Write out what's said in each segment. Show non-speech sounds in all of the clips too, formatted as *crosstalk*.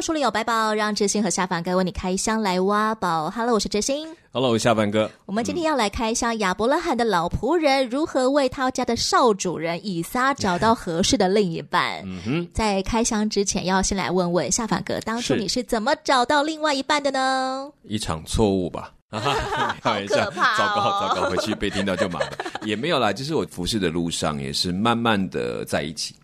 书里有白宝，让知心和下凡哥为你开箱来挖宝。Hello，我是知心。Hello，下凡哥。我们今天要来开箱亚伯拉罕的老仆人如何为他家的少主人以撒找到合适的另一半。嗯哼，在开箱之前，要先来问问下凡哥，当初你是怎么找到另外一半的呢？一场错误吧。*laughs* 好可怕、哦！糟糕，糟糕，回去被听到就麻烦。也没有啦，就是我服侍的路上也是慢慢的在一起。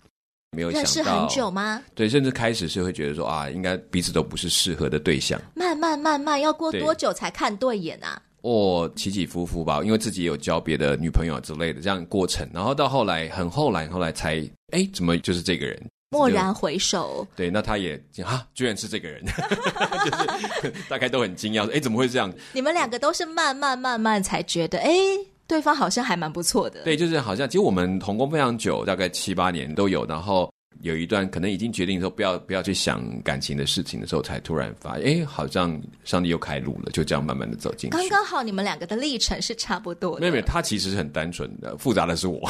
没有想到，认识很久吗？对，甚至开始是会觉得说啊，应该彼此都不是适合的对象。慢慢慢慢，要过多久才看对眼啊？哦，起起伏伏吧，因为自己也有交别的女朋友之类的这样过程，然后到后来很后来，后来才哎，怎么就是这个人？蓦然回首，对，那他也啊，居然是这个人，*laughs* 就是大概都很惊讶，哎，怎么会这样？你们两个都是慢慢慢慢才觉得，哎。对方好像还蛮不错的，对，就是好像其实我们同工非常久，大概七八年都有，然后有一段可能已经决定说不要不要去想感情的事情的时候，才突然发现，哎，好像上帝又开路了，就这样慢慢的走进去。刚刚好，你们两个的历程是差不多的。妹妹，他其实是很单纯的，复杂的是我。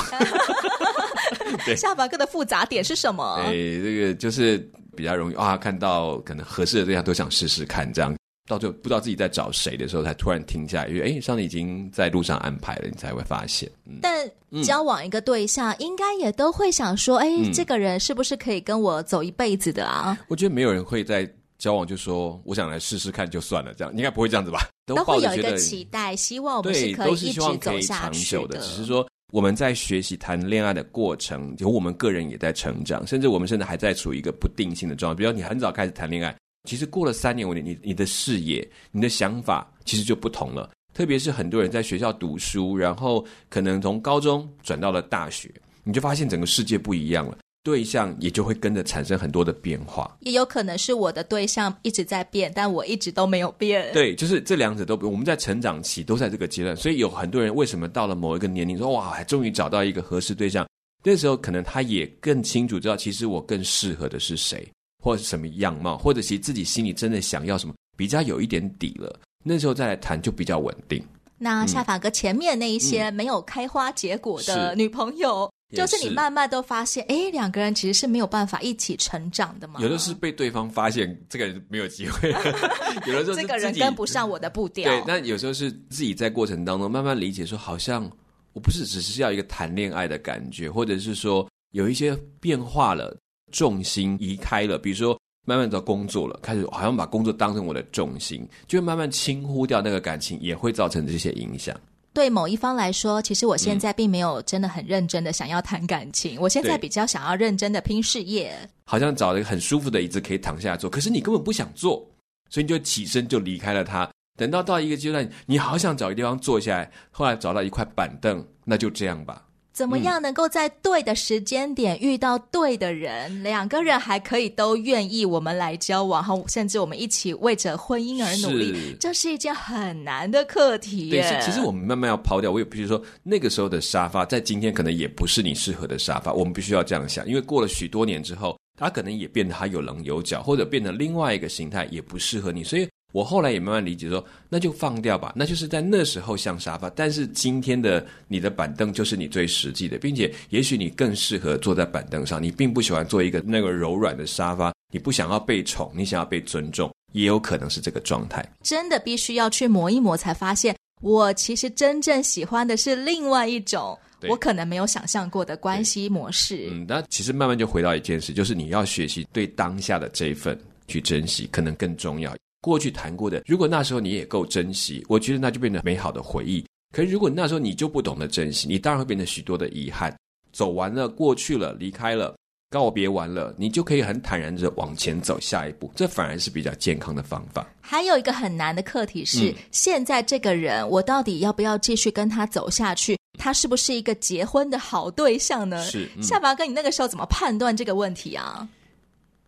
*laughs* 对，下巴哥的复杂点是什么？哎，这个就是比较容易啊，看到可能合适的对象都想试试看这样。到最后不知道自己在找谁的时候，才突然停下来，因为哎，上帝已经在路上安排了，你才会发现。嗯、但交往一个对象，嗯、应该也都会想说，哎，这个人是不是可以跟我走一辈子的啊？我觉得没有人会在交往就说我想来试试看就算了，这样应该不会这样子吧？*laughs* 都会有一个期待，希望我们是可以一直走下去的。只是说我们在学习谈恋爱的过程，有我们个人也在成长，甚至我们现在还在处于一个不定性的状态。比如说你很早开始谈恋爱。其实过了三年五年，你你的视野、你的想法其实就不同了。特别是很多人在学校读书，然后可能从高中转到了大学，你就发现整个世界不一样了，对象也就会跟着产生很多的变化。也有可能是我的对象一直在变，但我一直都没有变。对，就是这两者都不，我们在成长期都在这个阶段，所以有很多人为什么到了某一个年龄说哇，终于找到一个合适对象，那时候可能他也更清楚知道，其实我更适合的是谁。或者是什么样貌，或者其实自己心里真的想要什么，比较有一点底了，那时候再来谈就比较稳定。那下法哥前面那一些没有开花结果的女朋友，嗯、就是你慢慢都发现，哎，两个人其实是没有办法一起成长的嘛。有的是被对方发现这个人没有机会，*laughs* 有的时候是这个人跟不上我的步调。对，那有时候是自己在过程当中慢慢理解，说好像我不是只是要一个谈恋爱的感觉，或者是说有一些变化了。重心移开了，比如说慢慢找工作了，开始好像把工作当成我的重心，就会慢慢轻忽掉那个感情，也会造成这些影响。对某一方来说，其实我现在并没有真的很认真的想要谈感情，嗯、我现在比较想要认真的拼事业。好像找了一个很舒服的椅子可以躺下来坐，可是你根本不想坐，所以你就起身就离开了他。等到到一个阶段，你好想找一个地方坐下来，后来找到一块板凳，那就这样吧。怎么样能够在对的时间点遇到对的人？嗯、两个人还可以都愿意我们来交往，然后甚至我们一起为着婚姻而努力，是这是一件很难的课题。对，其实我们慢慢要抛掉。我也必须说，那个时候的沙发，在今天可能也不是你适合的沙发。我们必须要这样想，因为过了许多年之后，它可能也变得它有棱有角，或者变成另外一个形态，也不适合你。所以。我后来也慢慢理解说，那就放掉吧，那就是在那时候像沙发，但是今天的你的板凳就是你最实际的，并且也许你更适合坐在板凳上，你并不喜欢做一个那个柔软的沙发，你不想要被宠，你想要被尊重，也有可能是这个状态。真的必须要去磨一磨，才发现我其实真正喜欢的是另外一种，我可能没有想象过的关系模式。嗯，那其实慢慢就回到一件事，就是你要学习对当下的这一份去珍惜，可能更重要。过去谈过的，如果那时候你也够珍惜，我觉得那就变成美好的回忆。可是如果那时候你就不懂得珍惜，你当然会变成许多的遗憾。走完了，过去了，离开了，告别完了，你就可以很坦然的往前走下一步。这反而是比较健康的方法。还有一个很难的课题是，嗯、现在这个人，我到底要不要继续跟他走下去？他是不是一个结婚的好对象呢？是。嗯、下巴哥，你那个时候怎么判断这个问题啊？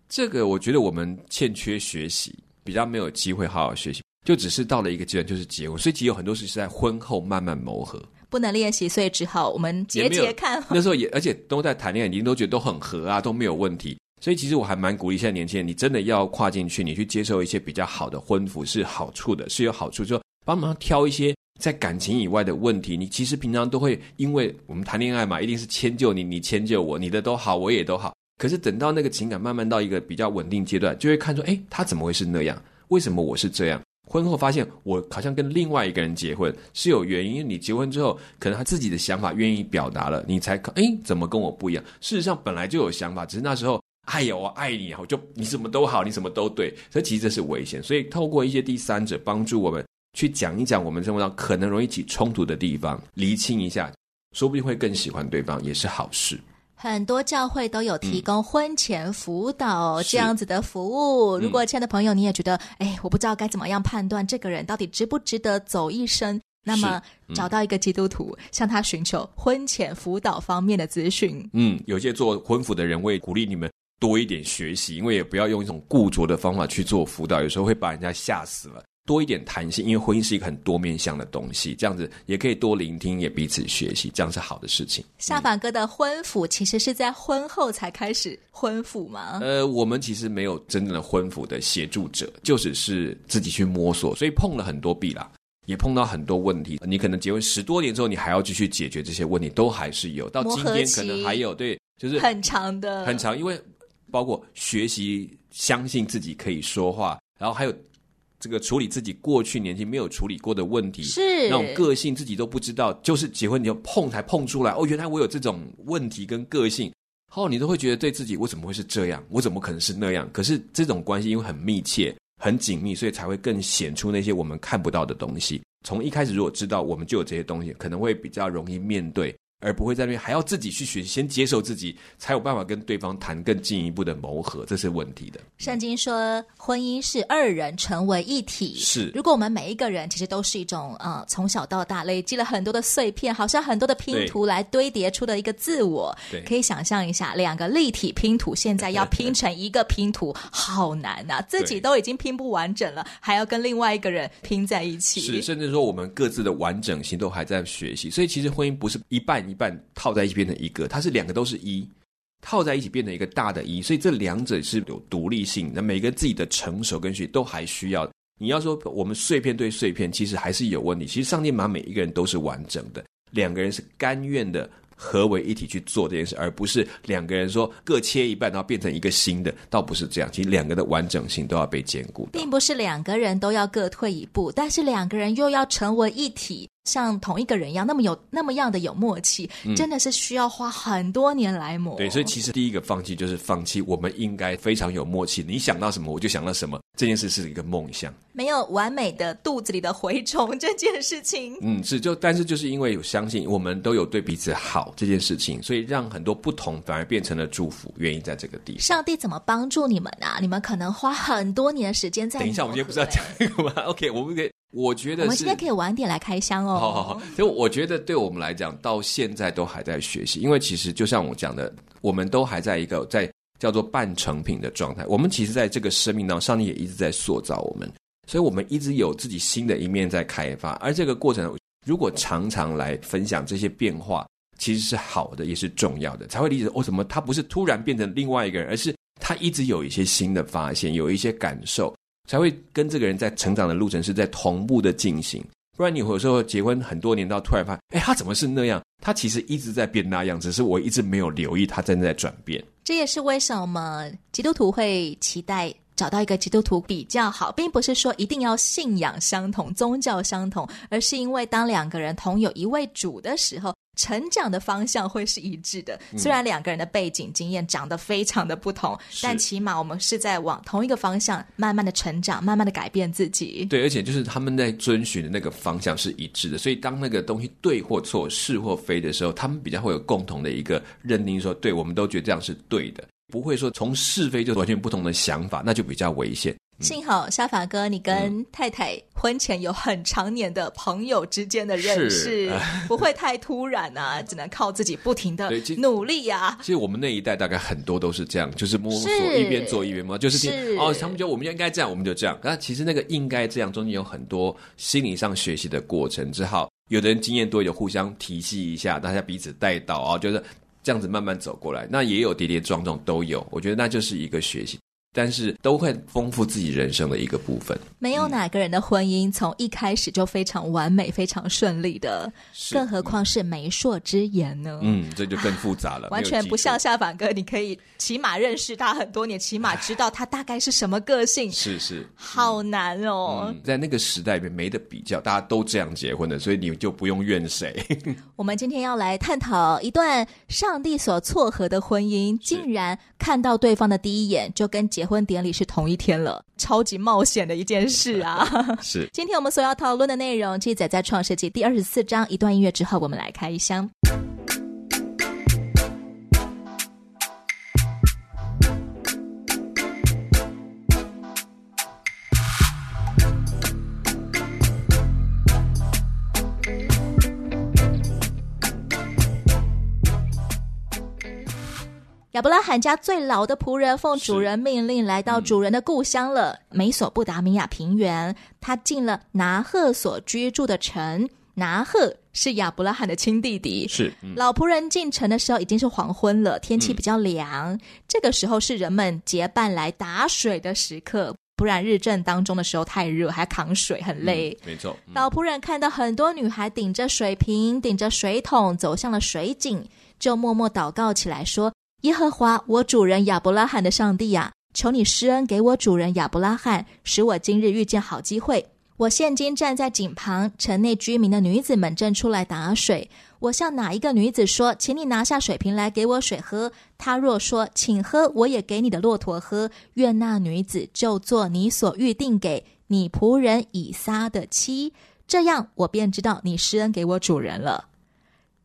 这个我觉得我们欠缺学习。比较没有机会好好学习，就只是到了一个阶段，就是结婚。所以其实有很多事是在婚后慢慢磨合。不能练习，所以只好我们节节看。*laughs* 那时候也，而且都在谈恋爱，已经都觉得都很合啊，都没有问题。所以其实我还蛮鼓励现在年轻人，你真的要跨进去，你去接受一些比较好的婚服是好处的，是有好处，就帮忙挑一些在感情以外的问题。你其实平常都会因为我们谈恋爱嘛，一定是迁就你，你迁就我，你的都好，我也都好。可是等到那个情感慢慢到一个比较稳定阶段，就会看出，哎，他怎么会是那样？为什么我是这样？婚后发现我好像跟另外一个人结婚是有原因，你结婚之后，可能他自己的想法愿意表达了，你才哎，怎么跟我不一样？事实上本来就有想法，只是那时候，哎呀，我爱你，我就你什么都好，你什么都对，所以其实这是危险。所以透过一些第三者帮助我们去讲一讲我们生活上可能容易起冲突的地方，厘清一下，说不定会更喜欢对方，也是好事。很多教会都有提供婚前辅导这样子的服务。嗯、如果亲爱的朋友你也觉得，哎，我不知道该怎么样判断这个人到底值不值得走一生，那么、嗯、找到一个基督徒，向他寻求婚前辅导方面的咨询。嗯，有些做婚辅的人，会鼓励你们多一点学习，因为也不要用一种固着的方法去做辅导，有时候会把人家吓死了。多一点弹性，因为婚姻是一个很多面向的东西，这样子也可以多聆听，也彼此学习，这样是好的事情。夏凡哥的婚辅其实是在婚后才开始婚辅吗？呃，我们其实没有真正的婚辅的协助者，就只是自己去摸索，所以碰了很多壁啦，也碰到很多问题。你可能结婚十多年之后，你还要继续解决这些问题，都还是有。到今天可能还有，对，就是很长的，很长，因为包括学习相信自己可以说话，然后还有。这个处理自己过去年轻没有处理过的问题，是那种个性自己都不知道，就是结婚你就碰才碰出来哦，原来我有这种问题跟个性，后你都会觉得对自己我怎么会是这样，我怎么可能是那样？可是这种关系因为很密切、很紧密，所以才会更显出那些我们看不到的东西。从一开始如果知道我们就有这些东西，可能会比较容易面对。而不会在那边还要自己去学习，先接受自己，才有办法跟对方谈更进一步的磨合，这是问题的。圣经说，婚姻是二人成为一体。是，如果我们每一个人其实都是一种呃，从小到大累积了很多的碎片，好像很多的拼图来堆叠出的一个自我。对，可以想象一下，两个立体拼图现在要拼成一个拼图，好难啊！自己都已经拼不完整了，还要跟另外一个人拼在一起。是，甚至说我们各自的完整性都还在学习，所以其实婚姻不是一半。一半套在一起变成一个，它是两个都是一，套在一起变成一个大的一，所以这两者是有独立性那，每个自己的成熟跟学都还需要。你要说我们碎片对碎片，其实还是有问题。其实上帝把每一个人都是完整的，两个人是甘愿的合为一体去做这件事，而不是两个人说各切一半，然后变成一个新的，倒不是这样。其实两个的完整性都要被兼顾，并不是两个人都要各退一步，但是两个人又要成为一体。像同一个人一样，那么有那么样的有默契，嗯，真的是需要花很多年来磨。对，所以其实第一个放弃就是放弃，我们应该非常有默契。你想到什么，我就想到什么。这件事是一个梦想，没有完美的肚子里的蛔虫这件事情。嗯，是就，但是就是因为有相信，我们都有对彼此好这件事情，所以让很多不同反而变成了祝福。原因在这个地方，上帝怎么帮助你们啊？你们可能花很多年的时间在。等一下，我们今天不是要讲这个吗？*laughs* OK，我们可以。我觉得我们今天可以晚点来开箱哦。好好好，所以我觉得对我们来讲，到现在都还在学习，因为其实就像我讲的，我们都还在一个在叫做半成品的状态。我们其实在这个生命当中，上帝也一直在塑造我们，所以我们一直有自己新的一面在开发。而这个过程，如果常常来分享这些变化，其实是好的，也是重要的，才会理解哦，什么他不是突然变成另外一个人，而是他一直有一些新的发现，有一些感受。才会跟这个人在成长的路程是在同步的进行，不然你有时候结婚很多年，到突然发现，哎，他怎么是那样？他其实一直在变那样，只是我一直没有留意他正在转变。这也是为什么基督徒会期待找到一个基督徒比较好，并不是说一定要信仰相同、宗教相同，而是因为当两个人同有一位主的时候。成长的方向会是一致的，虽然两个人的背景经验长得非常的不同，嗯，但起码我们是在往同一个方向慢慢的成长，慢慢的改变自己。对，而且就是他们在遵循的那个方向是一致的，所以当那个东西对或错、是或非的时候，他们比较会有共同的一个认定说，说对，我们都觉得这样是对的，不会说从是非就完全不同的想法，那就比较危险。幸好沙法哥，你跟太太婚前有很长年的朋友之间的认识，*laughs* 不会太突然啊，只能靠自己不停的努力啊。其实我们那一代大概很多都是这样，就是摸索一边做一边摸，就是听哦，他们觉得我们应该这样，我们就这样。那其实那个应该这样中间有很多心理上学习的过程，之后有的人经验多，就互相提携一下，大家彼此带到啊，就是这样子慢慢走过来。那也有跌跌撞撞都有，我觉得那就是一个学习。但是都会丰富自己人生的一个部分。没有哪个人的婚姻从一开始就非常完美、非常顺利的，更何况是媒妁之言呢？嗯，这就更复杂了。完全不像夏凡哥，你可以起码认识他很多年，起码知道他大概是什么个性。是是，好难哦、嗯。在那个时代里面没得比较，大家都这样结婚的，所以你就不用怨谁。*laughs* 我们今天要来探讨一段上帝所撮合的婚姻，竟然看到对方的第一眼就跟结婚典礼是同一天了，超级冒险的一件事啊！*laughs* 是，*laughs* 今天我们所要讨论的内容记载在创世纪第二十四章。一段音乐之后，我们来开箱。亚伯拉罕家最老的仆人奉主人命令来到主人的故乡了，嗯、美索不达米亚平原。他进了拿赫所居住的城。拿赫是亚伯拉罕的亲弟弟。是，嗯、老仆人进城的时候已经是黄昏了，天气比较凉。嗯、这个时候是人们结伴来打水的时刻，不然日正当中的时候太热，还扛水很累。嗯、没错。嗯、老仆人看到很多女孩顶着水瓶、顶着水桶走向了水井，就默默祷告起来说。耶和华，我主人亚伯拉罕的上帝呀，求你施恩给我主人亚伯拉罕，使我今日遇见好机会。我现今站在井旁，城内居民的女子们正出来打水。我向哪一个女子说：“请你拿下水瓶来给我水喝。”她若说：“请喝，我也给你的骆驼喝。”愿那女子就做你所预定给你仆人以撒的妻。这样，我便知道你施恩给我主人了。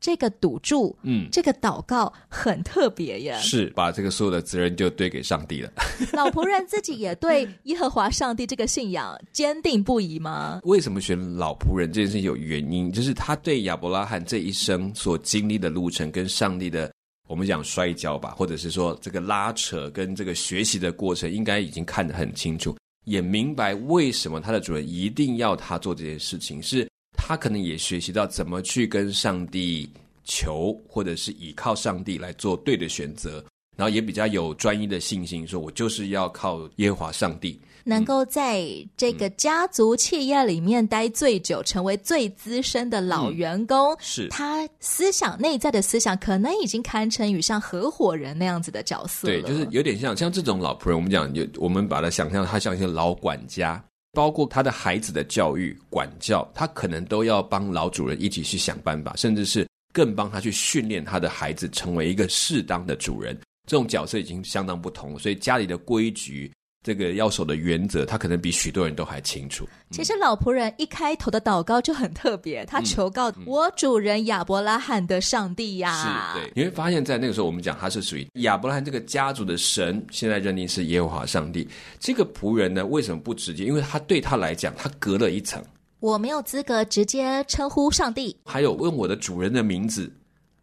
这个赌注，嗯，这个祷告很特别呀，是把这个所有的责任就堆给上帝了。*laughs* 老仆人自己也对耶和华上帝这个信仰坚定不移吗？为什么选老仆人这件事情有原因，就是他对亚伯拉罕这一生所经历的路程跟上帝的，我们讲摔跤吧，或者是说这个拉扯跟这个学习的过程，应该已经看得很清楚，也明白为什么他的主人一定要他做这件事情是。他可能也学习到怎么去跟上帝求，或者是依靠上帝来做对的选择，然后也比较有专一的信心，说我就是要靠耶和华上帝，能够在这个家族企业里面待最久，嗯、成为最资深的老员工。嗯、是他思想内在的思想，可能已经堪称于像合伙人那样子的角色。对，就是有点像像这种老仆人，我们讲有我们把它想象，他像一些老管家。包括他的孩子的教育、管教，他可能都要帮老主人一起去想办法，甚至是更帮他去训练他的孩子成为一个适当的主人。这种角色已经相当不同，所以家里的规矩。这个要守的原则，他可能比许多人都还清楚。其实老仆人一开头的祷告就很特别，他求告我主人亚伯拉罕的上帝呀、啊。是，对，你会发现在那个时候，我们讲他是属于亚伯拉罕这个家族的神，现在认定是耶和华上帝。这个仆人呢，为什么不直接？因为他对他来讲，他隔了一层。我没有资格直接称呼上帝，还有问我的主人的名字。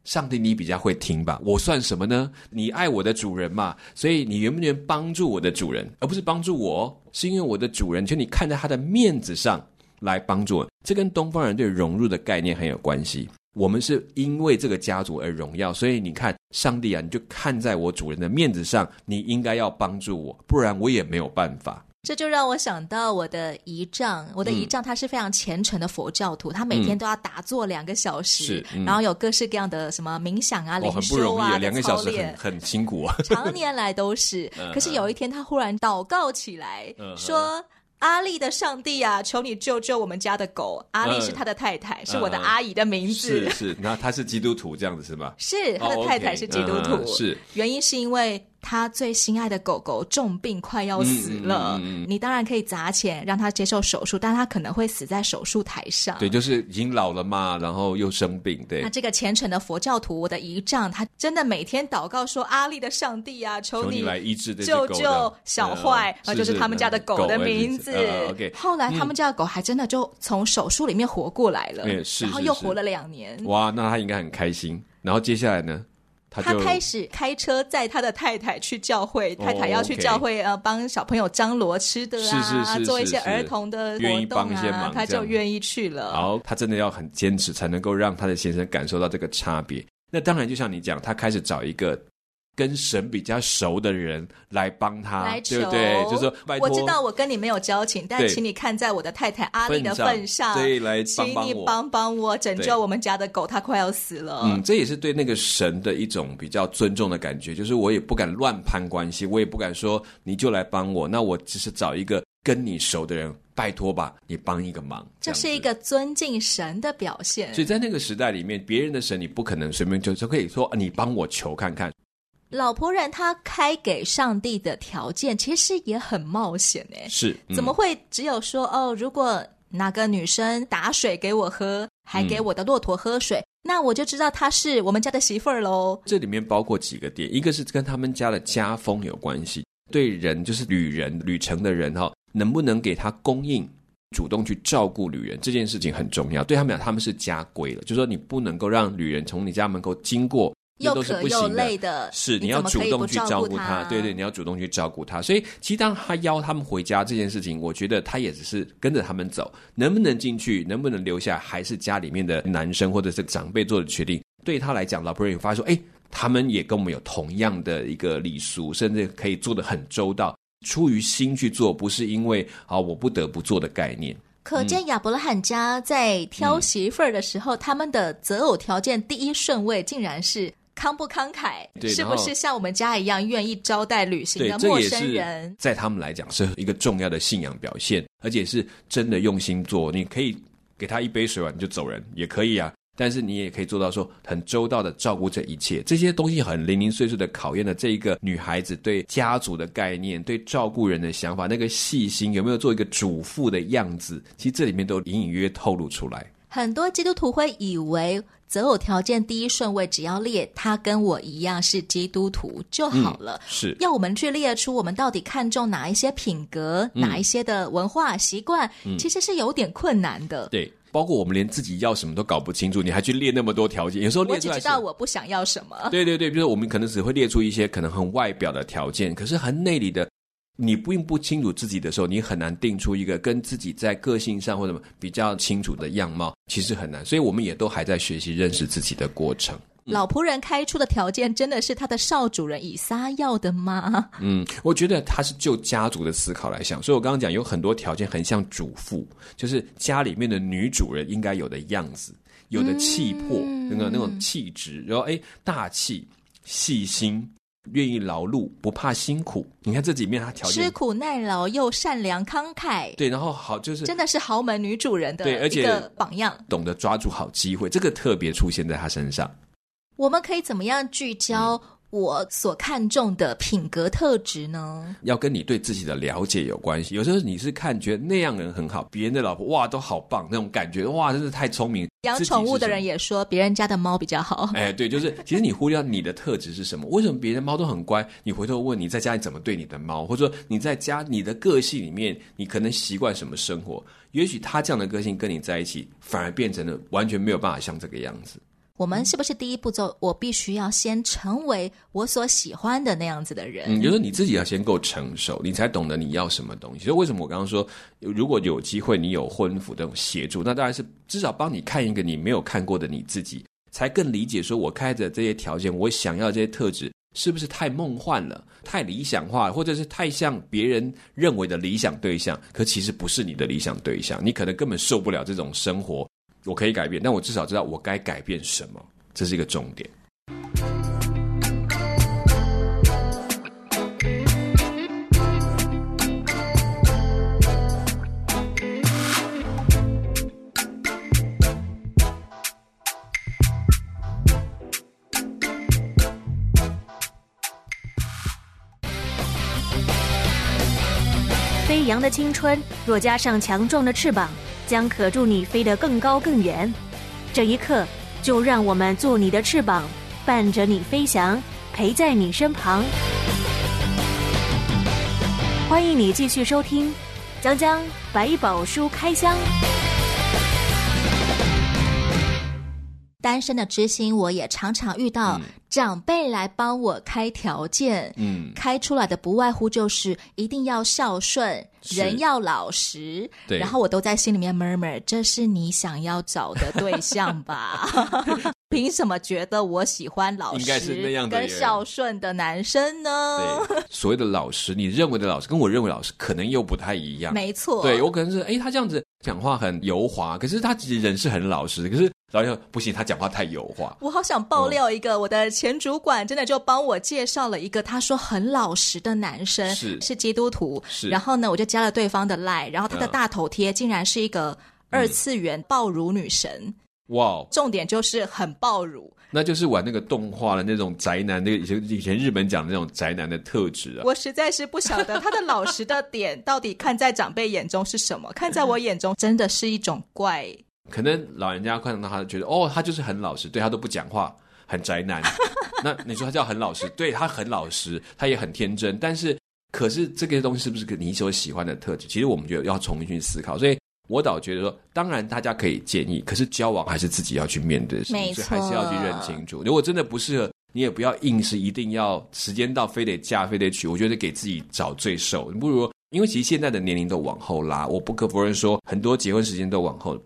上帝，你比较会听吧？我算什么呢？你爱我的主人嘛，所以你愿不愿意帮助我的主人，而不是帮助我？是因为我的主人，就你看在他的面子上来帮助我。这跟东方人对融入的概念很有关系。我们是因为这个家族而荣耀，所以你看，上帝啊，你就看在我主人的面子上，你应该要帮助我，不然我也没有办法。这就让我想到我的姨丈，我的姨丈他是非常虔诚的佛教徒，嗯、他每天都要打坐两个小时，嗯、然后有各式各样的什么冥想啊、灵修啊、两个小时很很辛苦啊，常年来都是。*laughs* 可是有一天他忽然祷告起来，嗯、说：“阿力的上帝啊，求你救救我们家的狗。”阿力是他的太太，嗯、是我的阿姨的名字。是是，那他是基督徒这样子是吗？*laughs* 是他的太太是基督徒，是原因是因为。他最心爱的狗狗重病快要死了，嗯嗯嗯、你当然可以砸钱让他接受手术，但他可能会死在手术台上。对，就是已经老了嘛，然后又生病。对，那这个虔诚的佛教徒，我的姨丈，他真的每天祷告说：“阿利的上帝啊，求你来医治救救小坏，那、呃、就是他们家的狗的名字。呃” OK，后来他们家的狗还真的就从手术里面活过来了，然后又活了两年。哇，那他应该很开心。然后接下来呢？他，他开始开车载他的太太去教会，太太要去教会呃，帮小朋友张罗吃的啊，是是是做一些儿童的活动啊，他就愿意去了。好，他真的要很坚持，才能够让他的先生感受到这个差别。那当然，就像你讲，他开始找一个。跟神比较熟的人来帮他，来求，对不对？就是说，拜托，我知道我跟你没有交情，但请你看在我的太太阿丽的份上，对，来帮帮我，请你帮帮我，拯救我们家的狗，它快要死了。嗯，这也是对那个神的一种比较尊重的感觉，就是我也不敢乱攀关系，我也不敢说你就来帮我，那我只是找一个跟你熟的人，拜托吧，你帮一个忙，这，这是一个尊敬神的表现。所以在那个时代里面，别人的神你不可能随便就就可以说你帮我求看看。老仆人他开给上帝的条件其实也很冒险哎，是、嗯、怎么会只有说哦，如果哪个女生打水给我喝，还给我的骆驼喝水，嗯、那我就知道她是我们家的媳妇儿喽。这里面包括几个点，一个是跟他们家的家风有关系，对人就是旅人旅程的人哈，能不能给他供应，主动去照顾旅人这件事情很重要。对他们讲，他们是家规了，就是说你不能够让旅人从你家门口经过。又渴又累的，是你要主动去照顾他，对对，你要主动去照顾他。所以，其实当他邀他们回家这件事情，我觉得他也只是跟着他们走，能不能进去，能不能留下，还是家里面的男生或者是长辈做的决定。对他来讲，老仆人发现说，哎，他们也跟我们有同样的一个礼俗，甚至可以做的很周到，出于心去做，不是因为啊我不得不做的概念。可见亚伯拉罕家在挑媳妇儿的时候，嗯、他们的择偶条件第一顺位竟然是。慷不慷慨？是不是像我们家一样愿意招待旅行的陌生人？在他们来讲是一个重要的信仰表现，而且是真的用心做。你可以给他一杯水碗你就走人也可以啊，但是你也可以做到说很周到的照顾这一切。这些东西很零零碎碎的考验了这一个女孩子对家族的概念、对照顾人的想法，那个细心有没有做一个主妇的样子？其实这里面都隐隐约约透露出来。很多基督徒会以为择偶条件第一顺位只要列他跟我一样是基督徒就好了，嗯、是要我们去列出我们到底看重哪一些品格、嗯、哪一些的文化习惯，嗯、其实是有点困难的。对，包括我们连自己要什么都搞不清楚，你还去列那么多条件，有时候列出来我只知道我不想要什么。对对对，比如说我们可能只会列出一些可能很外表的条件，可是很内里的。你并不清楚自己的时候，你很难定出一个跟自己在个性上或者比较清楚的样貌，其实很难。所以我们也都还在学习认识自己的过程。老仆人开出的条件真的是他的少主人以撒要的吗？嗯，我觉得他是就家族的思考来想，所以我刚刚讲有很多条件很像主妇，就是家里面的女主人应该有的样子，有的气魄，那个、嗯、那种气质，然后哎，大气、细心。愿意劳碌，不怕辛苦。你看这里面，他条件吃苦耐劳又善良慷慨。对，然后好就是真的是豪门女主人的对，而且榜样，懂得抓住好机会，这个特别出现在他身上。我们可以怎么样聚焦？嗯我所看重的品格特质呢，要跟你对自己的了解有关系。有时候你是看觉得那样人很好，别人的老婆哇都好棒，那种感觉哇真是太聪明。养宠物的人也说别人家的猫比较好。哎，对，就是其实你忽略你的特质是什么？为什么别人猫都很乖？你回头问你在家里怎么对你的猫，或者说你在家你的个性里面，你可能习惯什么生活？也许他这样的个性跟你在一起，反而变成了完全没有办法像这个样子。我们是不是第一步骤？我必须要先成为我所喜欢的那样子的人。嗯，就是你自己要先够成熟，你才懂得你要什么东西。所以为什么我刚刚说，如果有机会你有婚服这种协助，那当然是至少帮你看一个你没有看过的你自己，才更理解说，我开着这些条件，我想要这些特质，是不是太梦幻了、太理想化，或者是太像别人认为的理想对象？可其实不是你的理想对象，你可能根本受不了这种生活。我可以改变但我至少知道我该改变什么这是一个重点。飞扬的青春若加上强壮的翅膀将可助你飞得更高更远。这一刻，就让我们做你的翅膀，伴着你飞翔，陪在你身旁。欢迎你继续收听《江江百宝书开箱》。单身的知心，我也常常遇到。嗯长辈来帮我开条件，嗯，开出来的不外乎就是一定要孝顺，人要老实，对，然后我都在心里面 murmur，这是你想要找的对象吧？*laughs* 凭什么觉得我喜欢老实、跟孝顺的男生呢？对，所谓的老实，你认为的老实，跟我认为老实可能又不太一样。没错，对我可能是，哎，他这样子讲话很油滑，可是他其实人是很老实，可是。然后不行，他讲话太油滑。我好想爆料一个，嗯、我的前主管真的就帮我介绍了一个，他说很老实的男生，是是基督徒。是，然后呢，我就加了对方的 line，然后他的大头贴竟然是一个二次元爆乳女神。哇、嗯！重点就是很爆乳，那就是玩那个动画的那种宅男，那个以前以前日本讲的那种宅男的特质啊。我实在是不晓得他的老实的点到底看在长辈眼中是什么，看在我眼中真的是一种怪。可能老人家看到他，觉得哦，他就是很老实，对他都不讲话，很宅男。*laughs* 那你说他叫很老实，对他很老实，他也很天真。但是，可是这个东西是不是你所喜欢的特质？其实我们觉得要重新去思考。所以我倒觉得说，当然大家可以建议，可是交往还是自己要去面对的事情，所以还是要去认清楚。如果真的不适合，你也不要硬是一定要时间到非得嫁非得娶。我觉得给自己找罪受，你不如因为其实现在的年龄都往后拉，我不可否认说很多结婚时间都往后。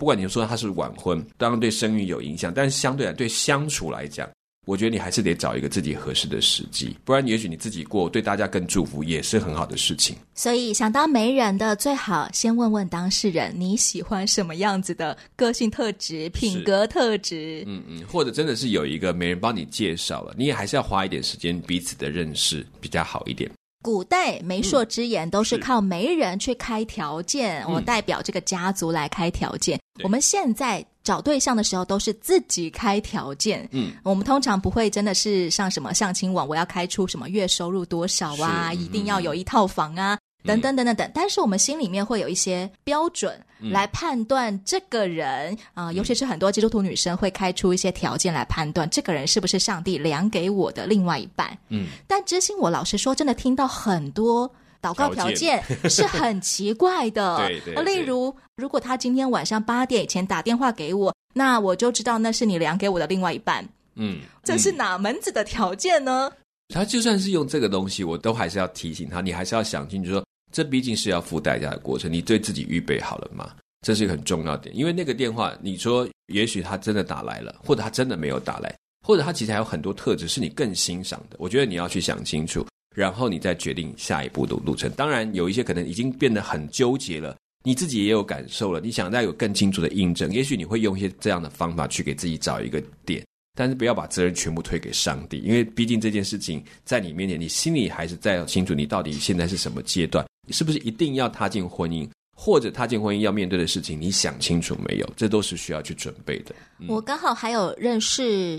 不管你说他是晚婚，当然对生育有影响，但是相对来对相处来讲，我觉得你还是得找一个自己合适的时机，不然也许你自己过，对大家更祝福，也是很好的事情。所以想当媒人的，最好先问问当事人你喜欢什么样子的个性特质、品格特质。嗯嗯，或者真的是有一个媒人帮你介绍了，你也还是要花一点时间彼此的认识比较好一点。古代媒妁之言都是靠媒人去开条件，我、嗯、代表这个家族来开条件。嗯、我们现在找对象的时候都是自己开条件，嗯，我们通常不会真的是上什么相亲网，我要开出什么月收入多少啊，一定要有一套房啊。等等等等等，但是我们心里面会有一些标准来判断这个人啊、嗯呃，尤其是很多基督徒女生会开出一些条件来判断这个人是不是上帝量给我的另外一半。嗯，但知心，我老实说，真的听到很多祷告条件是很奇怪的。*laughs* 对对，例如，如果他今天晚上八点以前打电话给我，那我就知道那是你量给我的另外一半。嗯，这是哪门子的条件呢？他就算是用这个东西，我都还是要提醒他，你还是要想清楚说。这毕竟是要付代价的过程，你对自己预备好了吗？这是一个很重要点，因为那个电话，你说也许他真的打来了，或者他真的没有打来，或者他其实还有很多特质是你更欣赏的。我觉得你要去想清楚，然后你再决定下一步的路程。当然，有一些可能已经变得很纠结了，你自己也有感受了，你想再有更清楚的印证，也许你会用一些这样的方法去给自己找一个点。但是不要把责任全部推给上帝，因为毕竟这件事情在你面前，你心里还是在清楚你到底现在是什么阶段，是不是一定要踏进婚姻，或者踏进婚姻要面对的事情，你想清楚没有？这都是需要去准备的。嗯、我刚好还有认识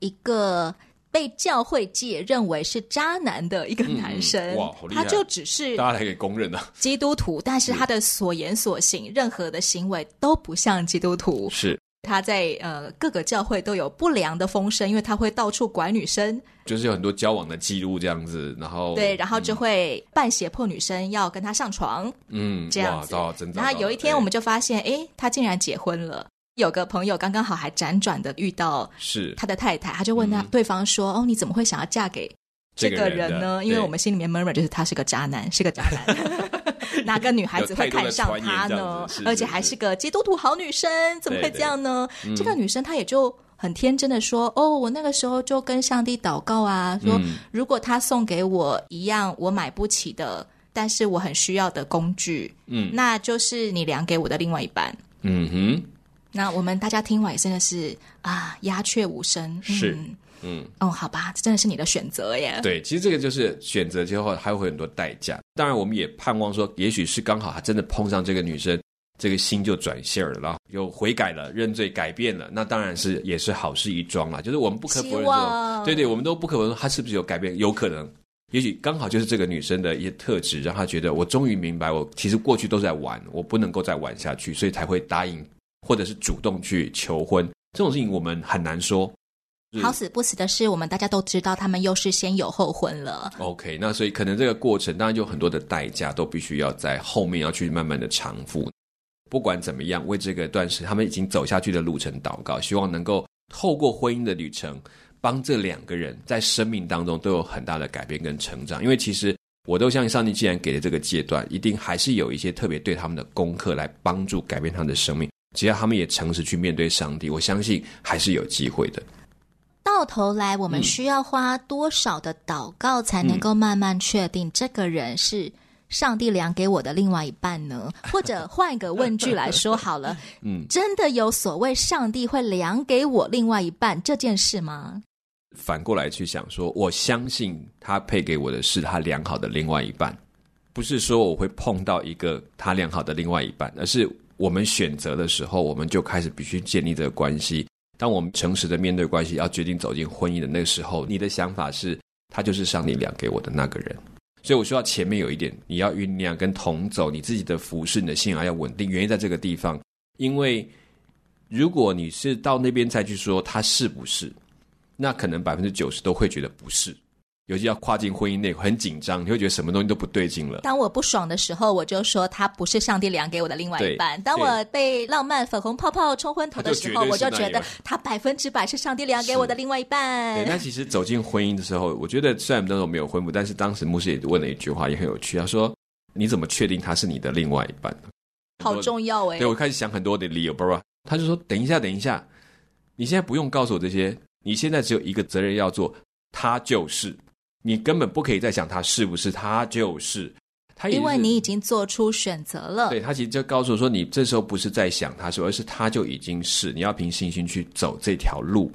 一个被教会界认为是渣男的一个男生，嗯、哇，好厉害，他就只是大家还可以公认啊，基督徒，但是他的所言所行，任何的行为都不像基督徒，是。他在呃各个教会都有不良的风声，因为他会到处拐女生，就是有很多交往的记录这样子，然后对，然后就会半胁迫女生要跟他上床，嗯，这样子。然后有一天我们就发现，哎，他竟然结婚了。有个朋友刚刚好还辗转的遇到是他的太太，他就问他对方说：“哦，你怎么会想要嫁给这个人呢？”因为我们心里面 murmur 就是他是个渣男，是个渣男。*laughs* 哪个女孩子会看上他呢？而且还是个基督徒好女生，怎么会这样呢？对对对，这个女生她也就很天真的说：“嗯、哦，我那个时候就跟上帝祷告啊，说、嗯、如果他送给我一样我买不起的，但是我很需要的工具，嗯，那就是你量给我的另外一半。”嗯哼，那我们大家听完也真的是啊，鸦雀无声。是。嗯，哦，好吧，这真的是你的选择耶。对，其实这个就是选择之后还会有很多代价。当然，我们也盼望说，也许是刚好他真的碰上这个女生，这个心就转线了，然后又悔改了、认罪、改变了。那当然是也是好事一桩啦。就是我们不可否认说，对对，我们都不可否认说他是不是有改变，有可能。也许刚好就是这个女生的一些特质，让她觉得我终于明白，我其实过去都在玩，我不能够再玩下去，所以才会答应或者是主动去求婚。这种事情我们很难说。好死不死的是，我们大家都知道，他们又是先有后婚了。OK，那所以可能这个过程当然就很多的代价，都必须要在后面要去慢慢的偿付。不管怎么样，为这个段时他们已经走下去的路程祷告，希望能够透过婚姻的旅程，帮这两个人在生命当中都有很大的改变跟成长。因为其实我都相信，上帝既然给了这个阶段，一定还是有一些特别对他们的功课来帮助改变他们的生命。只要他们也诚实去面对上帝，我相信还是有机会的。到头来，我们需要花多少的祷告，才能够慢慢确定这个人是上帝量给我的另外一半呢？*laughs* 或者换一个问句来说好了，*laughs* 嗯，真的有所谓上帝会量给我另外一半这件事吗？反过来去想说，我相信他配给我的是他良好的另外一半，不是说我会碰到一个他良好的另外一半，而是我们选择的时候，我们就开始必须建立这个关系。当我们诚实的面对关系，要决定走进婚姻的那个时候，你的想法是，他就是上帝量给我的那个人。所以我说到前面有一点，你要酝酿跟同走，你自己的服饰，你的信仰要稳定。原因在这个地方，因为如果你是到那边再去说他是不是，那可能百分之九十都会觉得不是。尤其要跨进婚姻内，很紧张，你会觉得什么东西都不对劲了。当我不爽的时候，我就说他不是上帝量给我的另外一半。当我被浪漫粉红泡泡冲昏头的时候，就我就觉得他百分之百是上帝量给我的另外一半。对，那其实走进婚姻的时候，我觉得虽然那时候没有婚母，但是当时牧师也问了一句话，也很有趣。他说：“你怎么确定他是你的另外一半？”好重要哎！对，我开始想很多的理由，不不，他就说：“等一下，等一下，你现在不用告诉我这些，你现在只有一个责任要做，他就是。”你根本不可以再想他是不是，他就是他，因为你已经做出选择了。对，他其实就告诉我说，你这时候不是在想他是，而是他就已经是。你要凭信心去走这条路，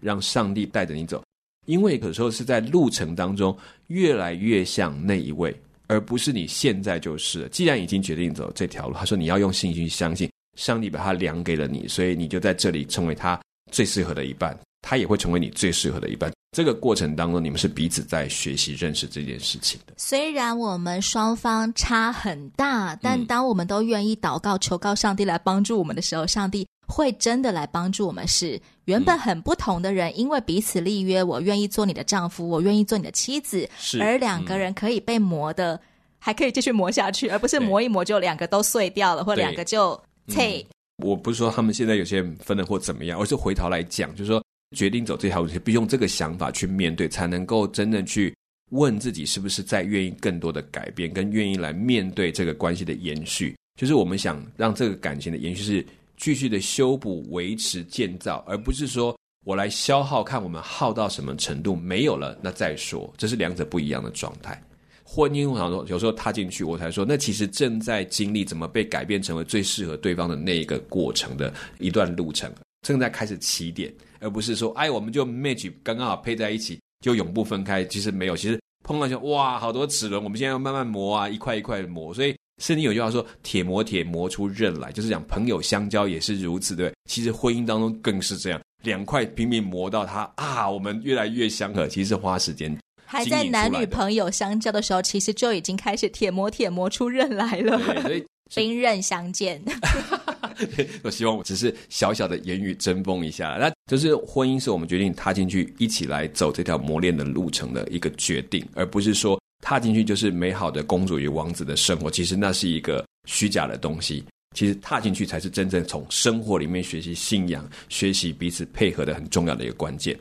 让上帝带着你走。因为有时候是在路程当中越来越像那一位，而不是你现在就是。既然已经决定走这条路，他说你要用信心相信上帝把他量给了你，所以你就在这里成为他最适合的一半，他也会成为你最适合的一半。这个过程当中，你们是彼此在学习认识这件事情的。虽然我们双方差很大，但当我们都愿意祷告求告上帝来帮助我们的时候，上帝会真的来帮助我们。是原本很不同的人，因为彼此立约，我愿意做你的丈夫，我愿意做你的妻子，而两个人可以被磨的，还可以继续磨下去，而不是磨一磨就两个都碎掉了，或两个就脆。我不是说他们现在有些人分了或怎么样，而是回头来讲，就是说。决定走这条路，必须用这个想法去面对，才能够真正去问自己，是不是在愿意更多的改变，跟愿意来面对这个关系的延续。就是我们想让这个感情的延续是继续的修补、维持、建造，而不是说我来消耗，看我们耗到什么程度没有了，那再说。这是两者不一样的状态。婚姻，我想说，有时候踏进去，我才说，那其实正在经历怎么被改变成为最适合对方的那一个过程的一段路程。正在开始起点，而不是说，哎，我们就 match 刚刚好配在一起，就永不分开。其实没有，其实碰到就哇，好多齿轮，我们现在要慢慢磨啊，一块一块的磨。所以圣经有句话说，铁磨铁，磨出刃来，就是讲朋友相交也是如此，对不对？其实婚姻当中更是这样，两块拼命磨到它啊，我们越来越相合。其实是花时间，还在男女朋友相交的时候，其实就已经开始铁磨铁，磨出刃来了。所以兵刃相见。*laughs* *laughs* 我希望我只是小小的言语争锋一下，那就是婚姻是我们决定踏进去一起来走这条磨练的路程的一个决定，而不是说踏进去就是美好的公主与王子的生活。其实那是一个虚假的东西，其实踏进去才是真正从生活里面学习信仰、学习彼此配合的很重要的一个关键。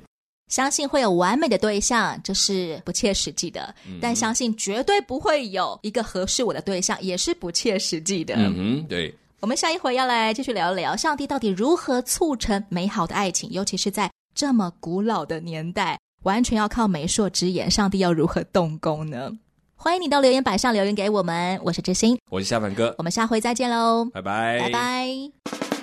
相信会有完美的对象，这是不切实际的；嗯、但相信绝对不会有一个合适我的对象，也是不切实际的。嗯哼，对。我们下一回要来继续聊一聊，上帝到底如何促成美好的爱情，尤其是在这么古老的年代，完全要靠媒妁之言，上帝要如何动工呢？欢迎你到留言板上留言给我们，我是知心，我是夏凡哥，我们下回再见喽，拜拜，拜拜。